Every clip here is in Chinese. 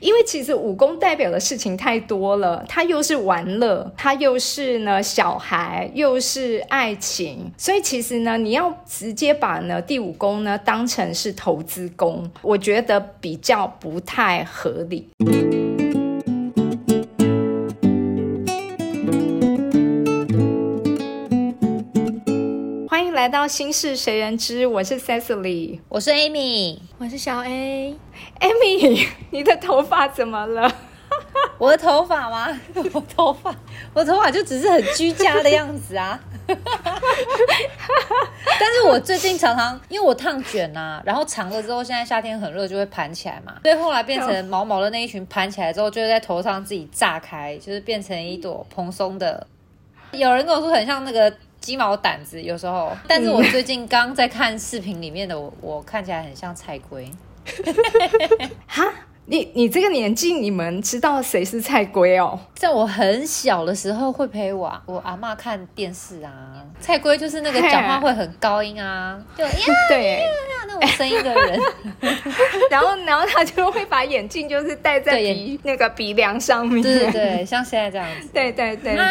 因为其实武功代表的事情太多了，它又是玩乐，它又是呢小孩，又是爱情，所以其实呢，你要直接把呢第五宫呢当成是投资宫，我觉得比较不太合理。来到心事谁人知，我是 Cecily，我是 Amy，我是小 A。Amy，你的头发怎么了？我的头发吗？我头发，我头发就只是很居家的样子啊。但是我最近常常因为我烫卷啊、然后长了之后，现在夏天很热就会盘起来嘛，所以后来变成毛毛的那一群盘起来之后，就会在头上自己炸开，就是变成一朵蓬松的。有人跟我说很像那个鸡毛掸子，有时候，但是我最近刚在看视频里面的我，我看起来很像菜龟。哈，你你这个年纪，你们知道谁是菜龟哦？在我很小的时候，会陪我我阿妈看电视啊。菜龟就是那个讲话会很高音啊，就呀对，那种声音的人。然后然后他就会把眼镜就是戴在鼻那个鼻梁上面。对对对，像现在这样子。对对对对，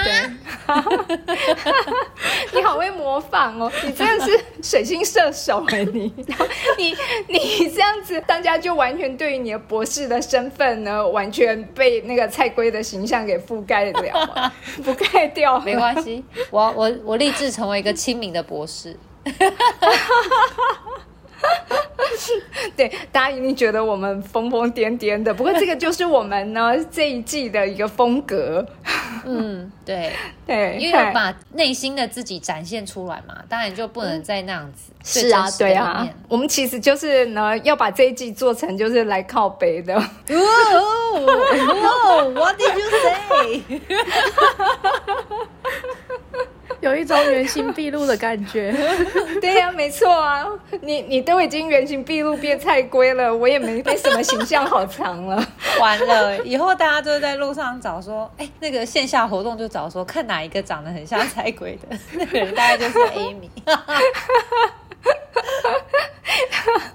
你好会模仿哦！你真的是水星射手哎，你，然后你你这样子，大家就完全对于你的博士的身份呢，完全被那个菜龟的形象给覆盖了啊，覆盖掉。没关系，我我我立志成为一个亲民的博士。对，大家一定觉得我们疯疯癫癫的，不过这个就是我们呢这一季的一个风格。嗯，对，对，因为要把内心的自己展现出来嘛，当然就不能再那样子。是啊，对啊，我们其实就是呢要把这一季做成就是来靠北的。哦哦，What did you say？有一种原形毕露的感觉。对呀、没错啊，你你都已经原形毕露变菜龟了，我也没没什么形象好藏了。完了，以后大家就在路上找说，哎、那个线下活动就找说，看哪一个长得很像菜龟的，那个人大概就是 Amy。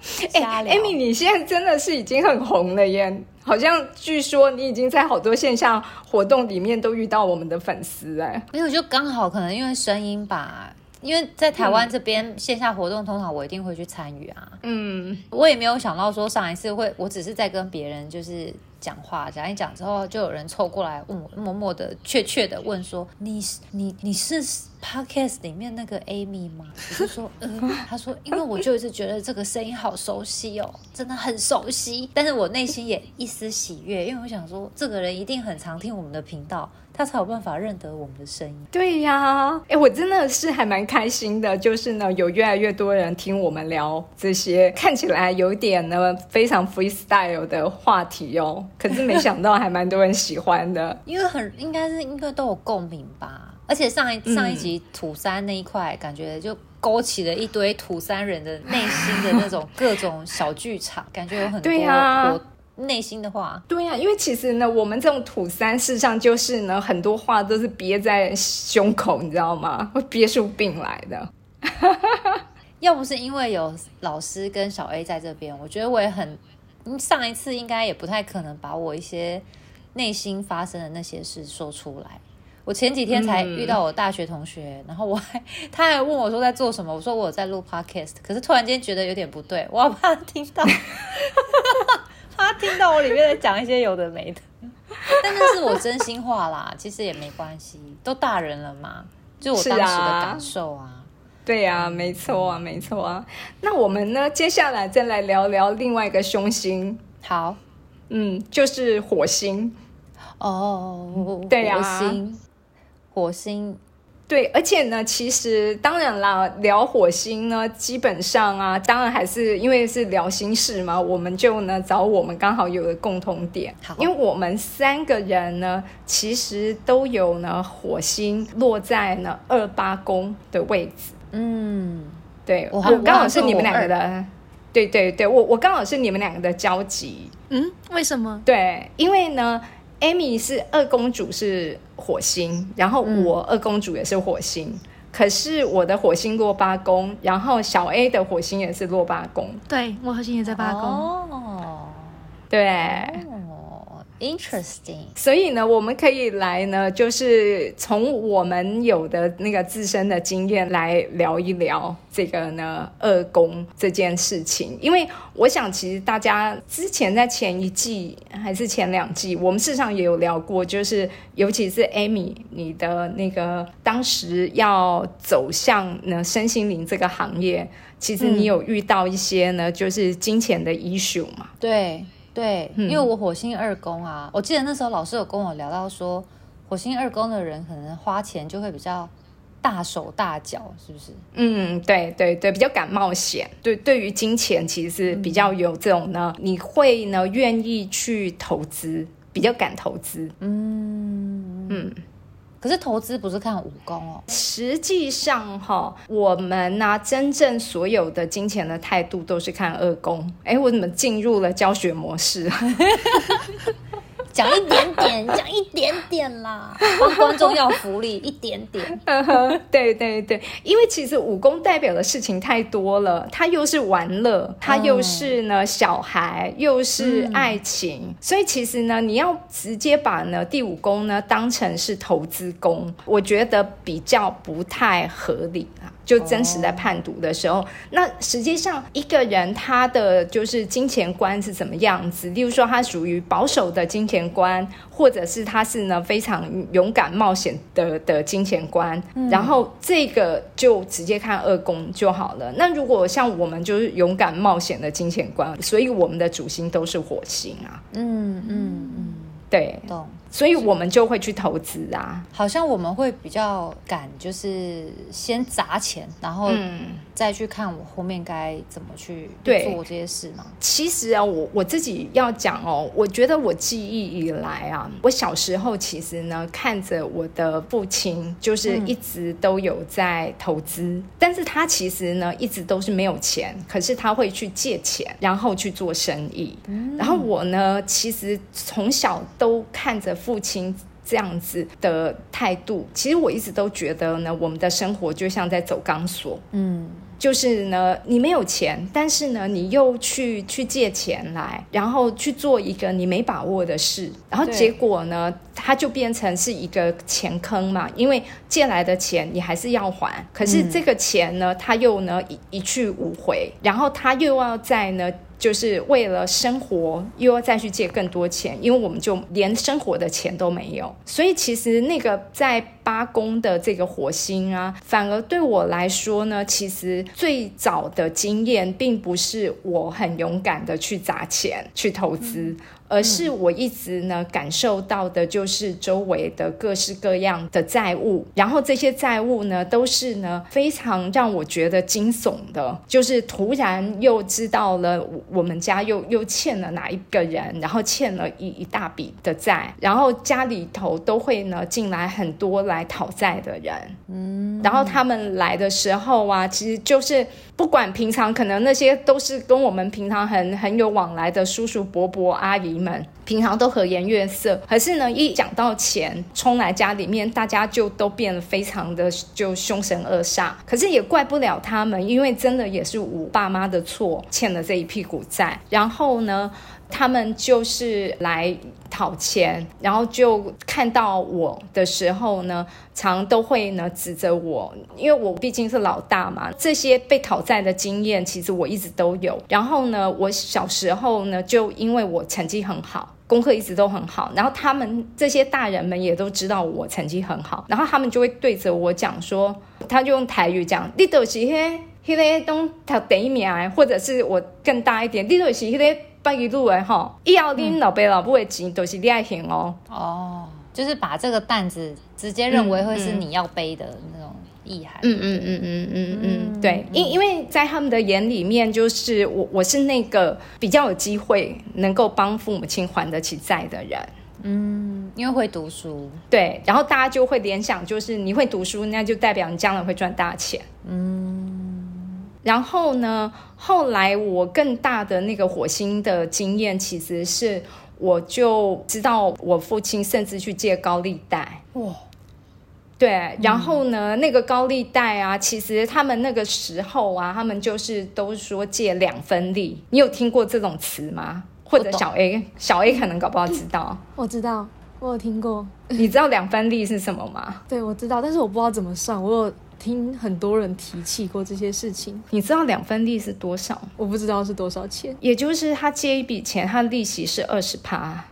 瞎聊 Amy，你现在真的是已经很红了耶，好像据说你已经在好多线下活动里面都遇到我们的粉丝哎。没有，就刚好可能因为声音吧，因为在台湾这边线下活动，通常我一定会去参与啊。嗯，我也没有想到说上一次会，我只是在跟别人就是讲话，讲一讲之后，就有人凑过来问我，默默的、确切的问说：“你是你你是 podcast 里面那个 Amy 吗？”我就说：“嗯。”他说：“因为我就一直觉得这个声音好熟悉哦，真的很熟悉。”但是我内心也一丝喜悦，因为我想说，这个人一定很常听我们的频道，他才有办法认得我们的声音。对呀，哎，我真的是还蛮开心的，就是呢，有越来越多人听我们聊这些看起来有点呢非常 freestyle 的话题哦，可是没想到还蛮多人喜欢的。因为很应该是应该都有共鸣吧。而且上一嗯上一集土山那一块，感觉就勾起了一堆土山人的内心的那种各种小剧场，感觉有很多对呀我内心的话。对呀、因为其实呢，我们这种土三，事实上就是呢，很多话都是憋在胸口，你知道吗？会 憋出病来的。要不是因为有老师跟小 A 在这边，我觉得我也很嗯上一次应该也不太可能把我一些内心发生的那些事说出来。我前几天才遇到我大学同学，然后我还 他还问我说在做什么，我说我在录 podcast，可是突然间觉得有点不对，我好怕他听到，怕他听到我里面在讲一些有的没的，但那是我真心话啦，其实也没关系，都大人了嘛，就我是当时的啊感受啊。对呀、没错啊，没错啊。那我们呢，接下来再来聊聊另外一个凶星，好。嗯，就是火星。哦，对啊火星，火星对，而且呢，其实当然啦，聊火星呢，基本上啊，当然还是因为是聊心事嘛，我们就呢找我们刚好有的共同点好，因为我们三个人呢，其实都有呢火星落在呢二八宫的位置。嗯，对，我我刚好是你们两个的，对对对，我我刚好是你们两个的交集。嗯，为什么？对，因为呢，Amy 是二公主是火星，然后嗯我二公主也是火星。可是我的火星落八宫，然后小 A 的火星也是落八宫，对我火星也在八宫。哦，对，哦，Interesting，所以呢，我们可以来呢，就是从我们有的那个自身的经验来聊一聊这个呢二宫这件事情。因为我想，其实大家之前在前一季还是前两季，我们事实上也有聊过，就是尤其是 Amy 你的那个当时要走向呢身心灵这个行业，其实你有遇到一些呢，就是金钱的 issue 嘛？对。对，因为我火星二宫啊，我记得那时候老师有跟我聊到说，火星二宫的人可能花钱就会比较大手大脚，是不是？嗯，对对对，比较敢冒险。对，对于金钱其实是比较有这种呢，你会呢愿意去投资，比较敢投资。嗯嗯。可是投资不是看武功哦，实际上哈，我们呢真正所有的金钱的态度都是看二宫。哎，我怎么进入了教学模式？讲一点点，讲一点点啦，帮观众要福利一点点。对对对，因为其实武功代表的事情太多了，它又是玩乐，它又是呢小孩，又是爱情，所以其实呢，你要直接把呢第五宫呢当成是投资宫，我觉得比较不太合理啊。就真实在判读的时候，那实际上一个人他的就是金钱观是怎么样子？例如说，他属于保守的金钱观，或者是他是呢非常勇敢冒险的的金钱观。然后这个就直接看二宫就好了。那如果像我们就是勇敢冒险的金钱观，所以我们的主星都是火星啊。嗯嗯嗯，对，懂。所以我们就会去投资啊，好像我们会比较敢，就是先砸钱，然后再去看我后面该怎么去做这些事嘛。其实啊，我我自己要讲哦，我觉得我记忆以来啊，我小时候其实呢，看着我的父亲，就是一直都有在投资，但是他其实呢，一直都是没有钱，可是他会去借钱，然后去做生意。然后我呢，其实从小都看着。父亲这样子的态度，其实我一直都觉得呢，我们的生活就像在走钢索。嗯，就是呢，你没有钱，但是呢，你又去去借钱来，然后去做一个你没把握的事，然后结果呢，它就变成是一个钱坑嘛。因为借来的钱你还是要还，可是这个钱呢，它又呢一一去无回，然后他又要在呢。就是为了生活，又要再去借更多钱，因为我们就连生活的钱都没有。所以其实那个在八宫的这个火星啊，反而对我来说呢，其实最早的经验并不是我很勇敢的去砸钱去投资。而是我一直呢感受到的，就是周围的各式各样的债务，然后这些债务呢，都是呢非常让我觉得惊悚的，就是突然又知道了我们家又又欠了哪一个人，然后欠了一一大笔的债，然后家里头都会呢进来很多来讨债的人，嗯，然后他们来的时候啊，其实就是不管平常可能那些都是跟我们平常很很有往来的叔叔伯伯阿姨。们平常都和颜悦色，可是呢，一讲到钱冲来家里面，大家就都变得非常的就凶神恶煞。可是也怪不了他们，因为真的也是我爸妈的错，欠了这一屁股债。然后呢？他们就是来讨钱，然后就看到我的时候呢，常都会呢指责我，因为我毕竟是老大嘛。这些被讨债的经验，其实我一直都有。然后呢，我小时候呢，就因为我成绩很好，功课一直都很好，然后他们这些大人们也都知道我成绩很好，然后他们就会对着我讲说，他就用台语讲，你都是嘿，迄个东读第一名，或者是我更大一点，你就是迄个。八一路哎哈，一要拎老爸老母的钱都是你爱还哦。哦，就是把这个担子直接认为会是你要背的那种意涵。嗯嗯嗯嗯嗯嗯，对，因因为在他们的眼里面，就是我我是那个比较有机会能够帮父母亲还得起债的人。嗯，因为会读书。对，然后大家就会联想，就是你会读书，那就代表你将来会赚大钱。嗯。然后呢？后来我更大的那个火星的经验，其实是我就知道我父亲甚至去借高利贷。哇！对，然后呢，那个高利贷啊，其实他们那个时候啊，他们就是都说借两分利。你有听过这种词吗？或者小 A，小 A 可能搞不好知道。我知道，我有听过，你知道两分利是什么吗？对我知道，但是我不知道怎么算。我有听很多人提起过这些事情，你知道两分利是多少？我不知道是多少钱。也就是他借一笔钱，他利息是二十趴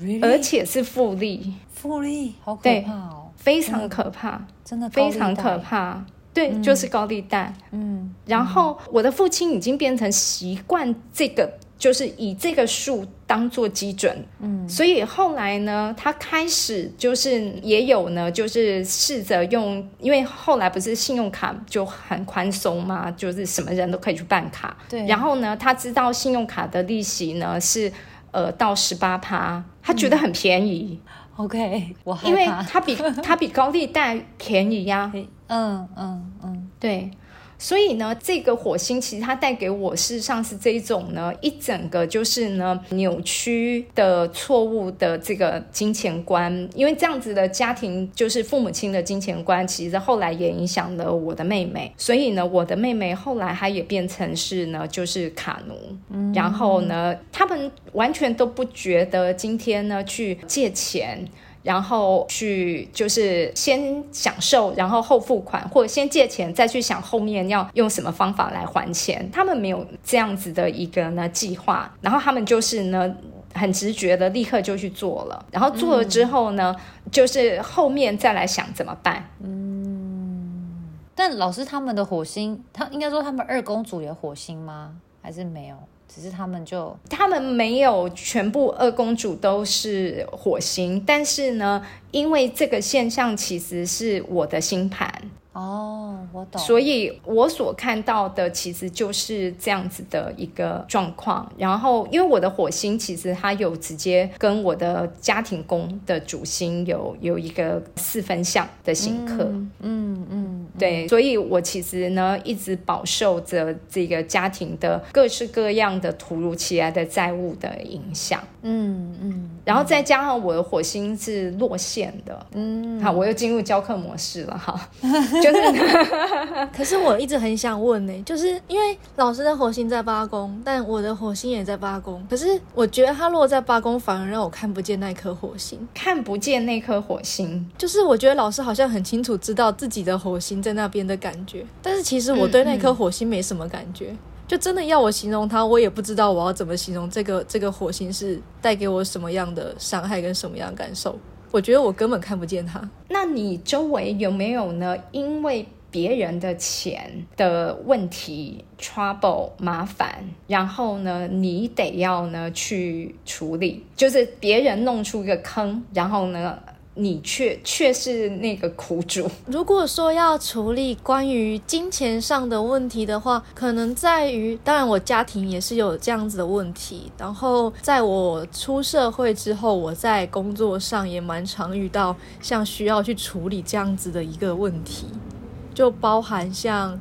，Really？而且是复利，复利好可怕哦，非常可怕，真的非常可。怕。对，就是高利贷。嗯，然后我的父亲已经变成习惯这个，就是以这个数当做基准。嗯，所以后来呢，他开始就是也有呢，就是试着用，因为后来不是信用卡就很宽松嘛，就是什么人都可以去办卡。对。然后呢，他知道信用卡的利息呢是呃到十八趴，他觉得很便宜，OK，我害因为怕。它比他比高利贷便宜呀、嗯嗯嗯，对，所以呢，这个火星其实它带给我事实上是这一种呢，一整个就是呢扭曲的错误的这个金钱观，因为这样子的家庭就是父母亲的金钱观，其实后来也影响了我的妹妹，所以呢，我的妹妹后来她也变成是呢就是卡奴，然后呢，他们完全都不觉得今天呢去借钱。然后去就是先享受，然后后付款，或者先借钱，再去想后面要用什么方法来还钱。他们没有这样子的一个呢计划，然后他们就是呢很直觉的立刻就去做了，然后做了之后呢，就是后面再来想怎么办。嗯但老师他们的火星，他应该说他们二公主有火星吗？还是没有？只是他们就他们没有全部二公主都是火星，但是呢，因为这个现象其实是我的星盘，哦，我懂。所以我所看到的其实就是这样子的一个状况。然后，因为我的火星其实它有直接跟我的家庭宫的主星有有一个四分相的行克。嗯嗯，对，所以我其实呢一直饱受着这个家庭的各式各样的突如其来的债务的影响，嗯嗯然后再加上我的火星是落线的，嗯，好，我又进入教课模式了哈，就是 可是我一直很想问呢、就是因为老师的火星在八宫，但我的火星也在八宫，可是我觉得它落在八宫，反而让我看不见那颗火星。看不见那颗火星，就是我觉得老师好像很清楚知道自己的火星在那边的感觉，但是其实我对那颗火星没什么感觉。就真的要我形容它，我也不知道我要怎么形容这个这个火星是带给我什么样的伤害跟什么样的感受。我觉得我根本看不见它。那你周围有没有呢？因为别人的钱的问题、trouble、麻烦，然后呢，你得要呢去处理，就是别人弄出一个坑，然后呢，你却却是那个苦主。如果说要处理关于金钱上的问题的话，可能在于，当然我家庭也是有这样子的问题。然后在我出社会之后，我在工作上也蛮常遇到像需要去处理这样子的一个问题，就包含像。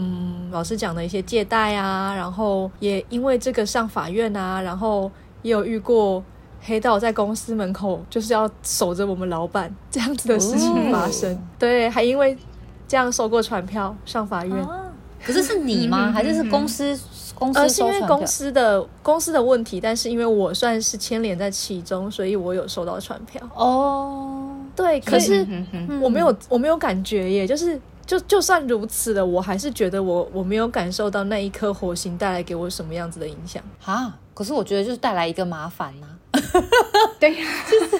嗯，老师讲的一些借贷啊，然后也因为这个上法院啊，然后也有遇过黑道在公司门口就是要守着我们老板这样子的事情发生。对，还因为这样收过传票上法院。啊，可是是你吗？还是是公司公司呃，是因为公司的公司的问题，但是因为我算是牵连在其中，所以我有收到传票。哦，对，可是我没有我没有感觉耶，就是就就算如此了，我还是觉得我我没有感受到那一颗火星带来给我什么样子的影响。啊，可是我觉得就是带来一个麻烦呐、对呀，就是，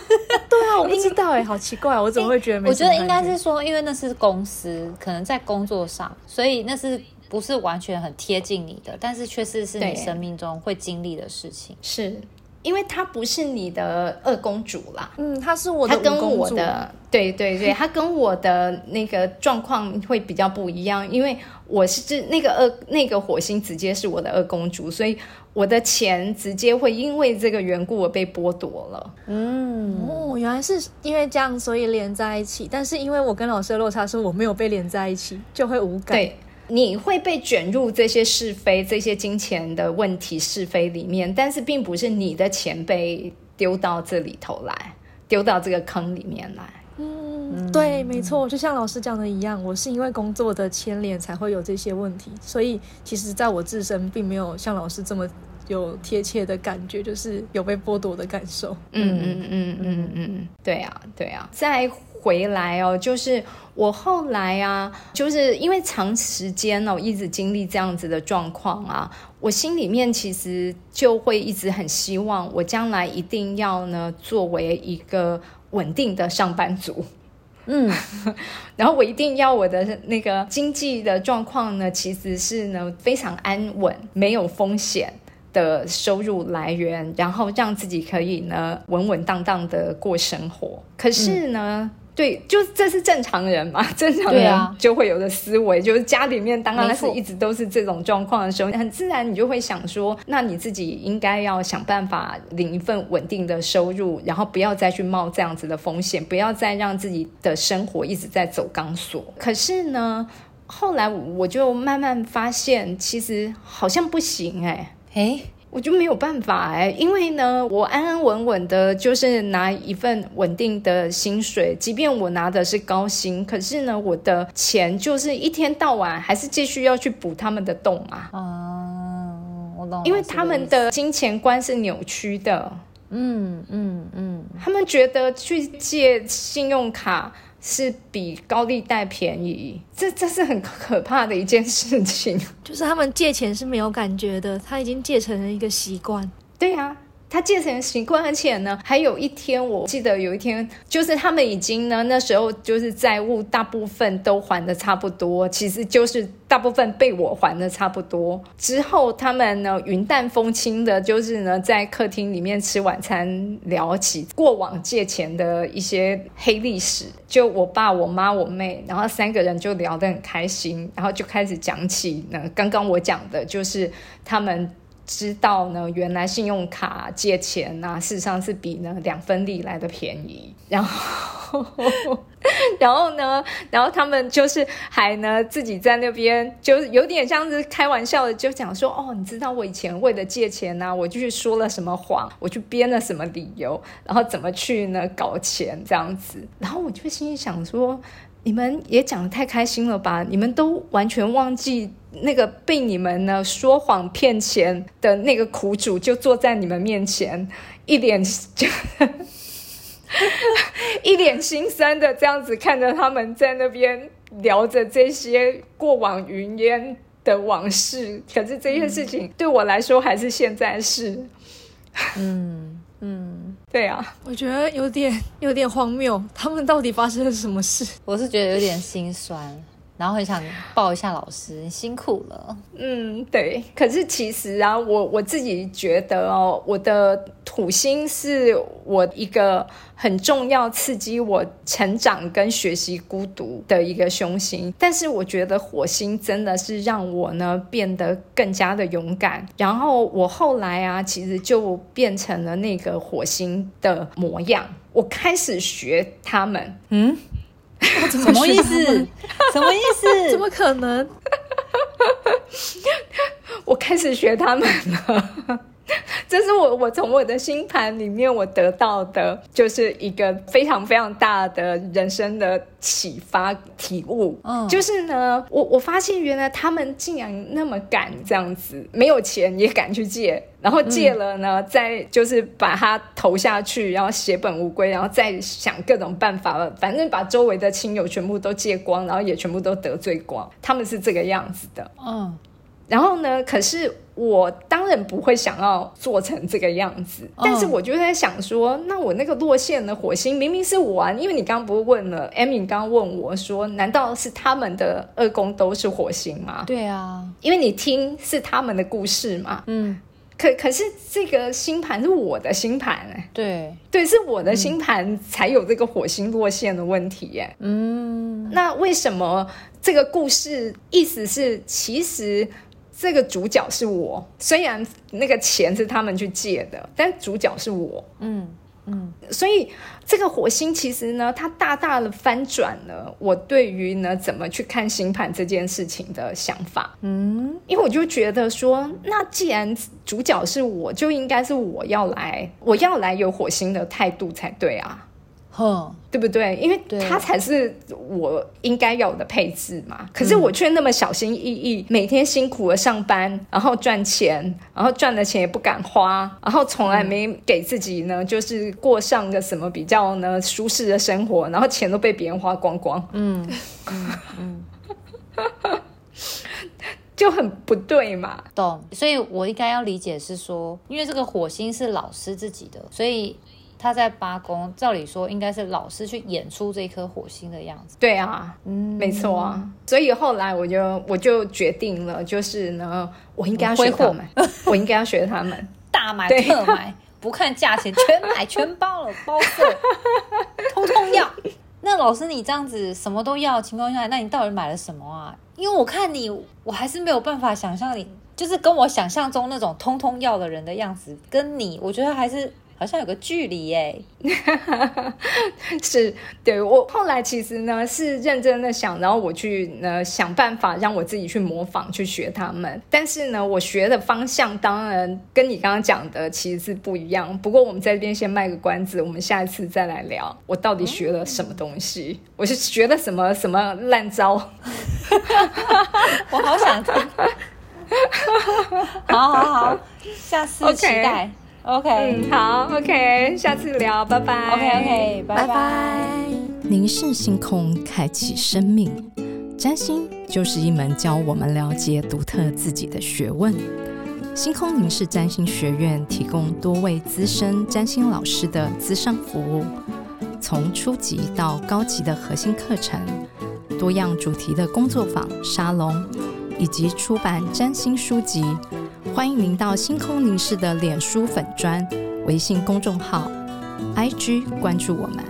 对啊，我不知道哎，好奇怪，我怎么会觉得没我觉？得应该是说，因为那是公司，可能在工作上，所以那是不是完全很贴近你的，但是确实是你生命中会经历的事情。是因为她不是你的二公主啦。嗯，她是我的她跟五公主我的对对对，她跟我的那个状况会比较不一样，因为我是这那个二那个火星直接是我的二公主，所以我的钱直接会因为这个缘故而被剥夺了。嗯，哦，原来是因为这样，所以连在一起。但是因为我跟老师的落差是我没有被连在一起，就会无感。对，你会被卷入这些是非、这些金钱的问题是非里面，但是并不是你的钱被丢到这里头来，丢到这个坑里面来。嗯，对，没错，就像老师讲的一样，我是因为工作的牵连才会有这些问题，所以其实在我自身并没有像老师这么有贴切的感觉，就是有被剥夺的感受。嗯嗯嗯嗯嗯，对啊对啊。再回来哦，就是我后来啊，就是因为长时间哦一直经历这样子的状况啊，我心里面其实就会一直很希望，我将来一定要呢作为一个稳定的上班族。嗯，然后我一定要我的那个经济的状况呢，其实是呢非常安稳、没有风险的收入来源，然后让自己可以呢稳稳当当的过生活。可是呢。对，就这是正常人嘛，正常人就会有的思维，就是家里面当然是一直都是这种状况的时候，很自然你就会想说，那你自己应该要想办法领一份稳定的收入，然后不要再去冒这样子的风险，不要再让自己的生活一直在走钢索。可是呢，后来我就慢慢发现，其实好像不行哎，哎。我就没有办法哎，因为呢，我安安稳稳的，就是拿一份稳定的薪水，即便我拿的是高薪，可是呢，我的钱就是一天到晚还是继续要去补他们的洞啊。哦，我懂。因为他们的金钱观是扭曲的。嗯嗯嗯，他们觉得去借信用卡。是比高利贷便宜，这这是很可怕的一件事情。就是他们借钱是没有感觉的，他已经借成了一个习惯。对呀。他借成习惯，而且呢，还有一天，我记得有一天，就是他们已经呢，那时候就是债务大部分都还的差不多，其实就是大部分被我还的差不多。之后他们呢，云淡风轻的，就是呢，在客厅里面吃晚餐，聊起过往借钱的一些黑历史。就我爸、我妈、我妹，然后三个人就聊得很开心，然后就开始讲起呢，刚刚我讲的就是他们。知道呢，原来信用卡借钱啊，事实上是比呢两分利来的便宜。然后，然后呢，然后他们就是还呢自己在那边，就有点像是开玩笑的，就讲说哦，你知道我以前为了借钱呢，我就去说了什么谎，我去编了什么理由，然后怎么去呢搞钱这样子。然后我就心里想说。你们也讲的太开心了吧？你们都完全忘记那个被你们呢说谎骗钱的那个苦主，就坐在你们面前，一脸就 一脸心酸的这样子看着他们在那边聊着这些过往云烟的往事。可是这件事情对我来说还是现在是，嗯嗯。对啊，我觉得有点有点荒谬，他们到底发生了什么事？我是觉得有点心酸。然后很想抱一下老师，辛苦了。嗯，对。可是其实啊，我我自己觉得哦，我的土星是我一个很重要刺激我成长跟学习孤独的一个凶星。但是我觉得火星真的是让我呢变得更加的勇敢。然后我后来啊，其实就变成了那个火星的模样。我开始学他们。嗯。什么意思？什么意思？怎么可能？我开始学他们了。这是我我从我的星盘里面我得到的，就是一个非常非常大的人生的启发体悟。嗯，就是呢，我我发现原来他们竟然那么敢这样子，没有钱也敢去借，然后借了呢，再就是把它投下去，然后血本无归，然后再想各种办法了，反正把周围的亲友全部都借光，然后也全部都得罪光。他们是这个样子的。嗯。然后呢？可是我当然不会想要做成这个样子，但是我就在想说，那我那个落线的火星明明是我啊，因为你刚刚不是问了，Amy 刚问我说，难道是他们的二宫都是火星吗？对啊，因为你听是他们的故事嘛。嗯，可可是这个星盘是我的星盘哎，对对，是我的星盘才有这个火星落线的问题耶。嗯，那为什么这个故事意思是其实？这个主角是我，虽然那个钱是他们去借的，但主角是我。嗯嗯，所以这个火星其实呢，它大大的翻转了我对于呢怎么去看星盘这件事情的想法。嗯，因为我就觉得说，那既然主角是我，就应该是我要来，我要来有火星的态度才对啊。哼，对不对？因为对它才是我应该有的配置嘛。可是我却那么小心翼翼，每天辛苦的上班，然后赚钱，然后赚的钱也不敢花，然后从来没给自己呢，就是过上个什么比较呢舒适的生活，然后钱都被别人花光光嗯。嗯，就很不对嘛。懂。所以我应该要理解是说，因为这个火星是老师自己的，所以他在八宫，照理说应该是老师去演出这颗火星的样子。对啊，嗯，没错啊。所以后来我就我就决定了，就是呢，我应该要学他们，我应该要学他们。大买特买，不看价钱，全买全包了，包色，通通要。那老师，你这样子什么都要的情况下，那你到底买了什么啊？因为我看你，我还是没有办法想象你，就是跟我想象中那种通通要的人的样子，跟你，我觉得还是好像有个距离耶。是对我后来其实呢是认真的想，然后我去呢想办法让我自己去模仿去学他们。但是呢，我学的方向当然跟你刚刚讲的其实是不一样。不过我们在这边先卖个关子，我们下一次再来聊我到底学了什么东西，我是学了什么什么烂招。我好想听。好好好，下次期待。OK 嗯，好，OK，下次聊，拜拜。OK OK，拜拜拜。拜。凝视星空，开启生命。占星就是一门教我们了解独特自己的学问。星空凝视占星学院提供多位资深占星老师的资商服务，从初级到高级的核心课程，多样主题的工作坊、沙龙，以及出版占星书籍。欢迎您到星空凝视的脸书粉砖、微信公众号、IG 关注我们。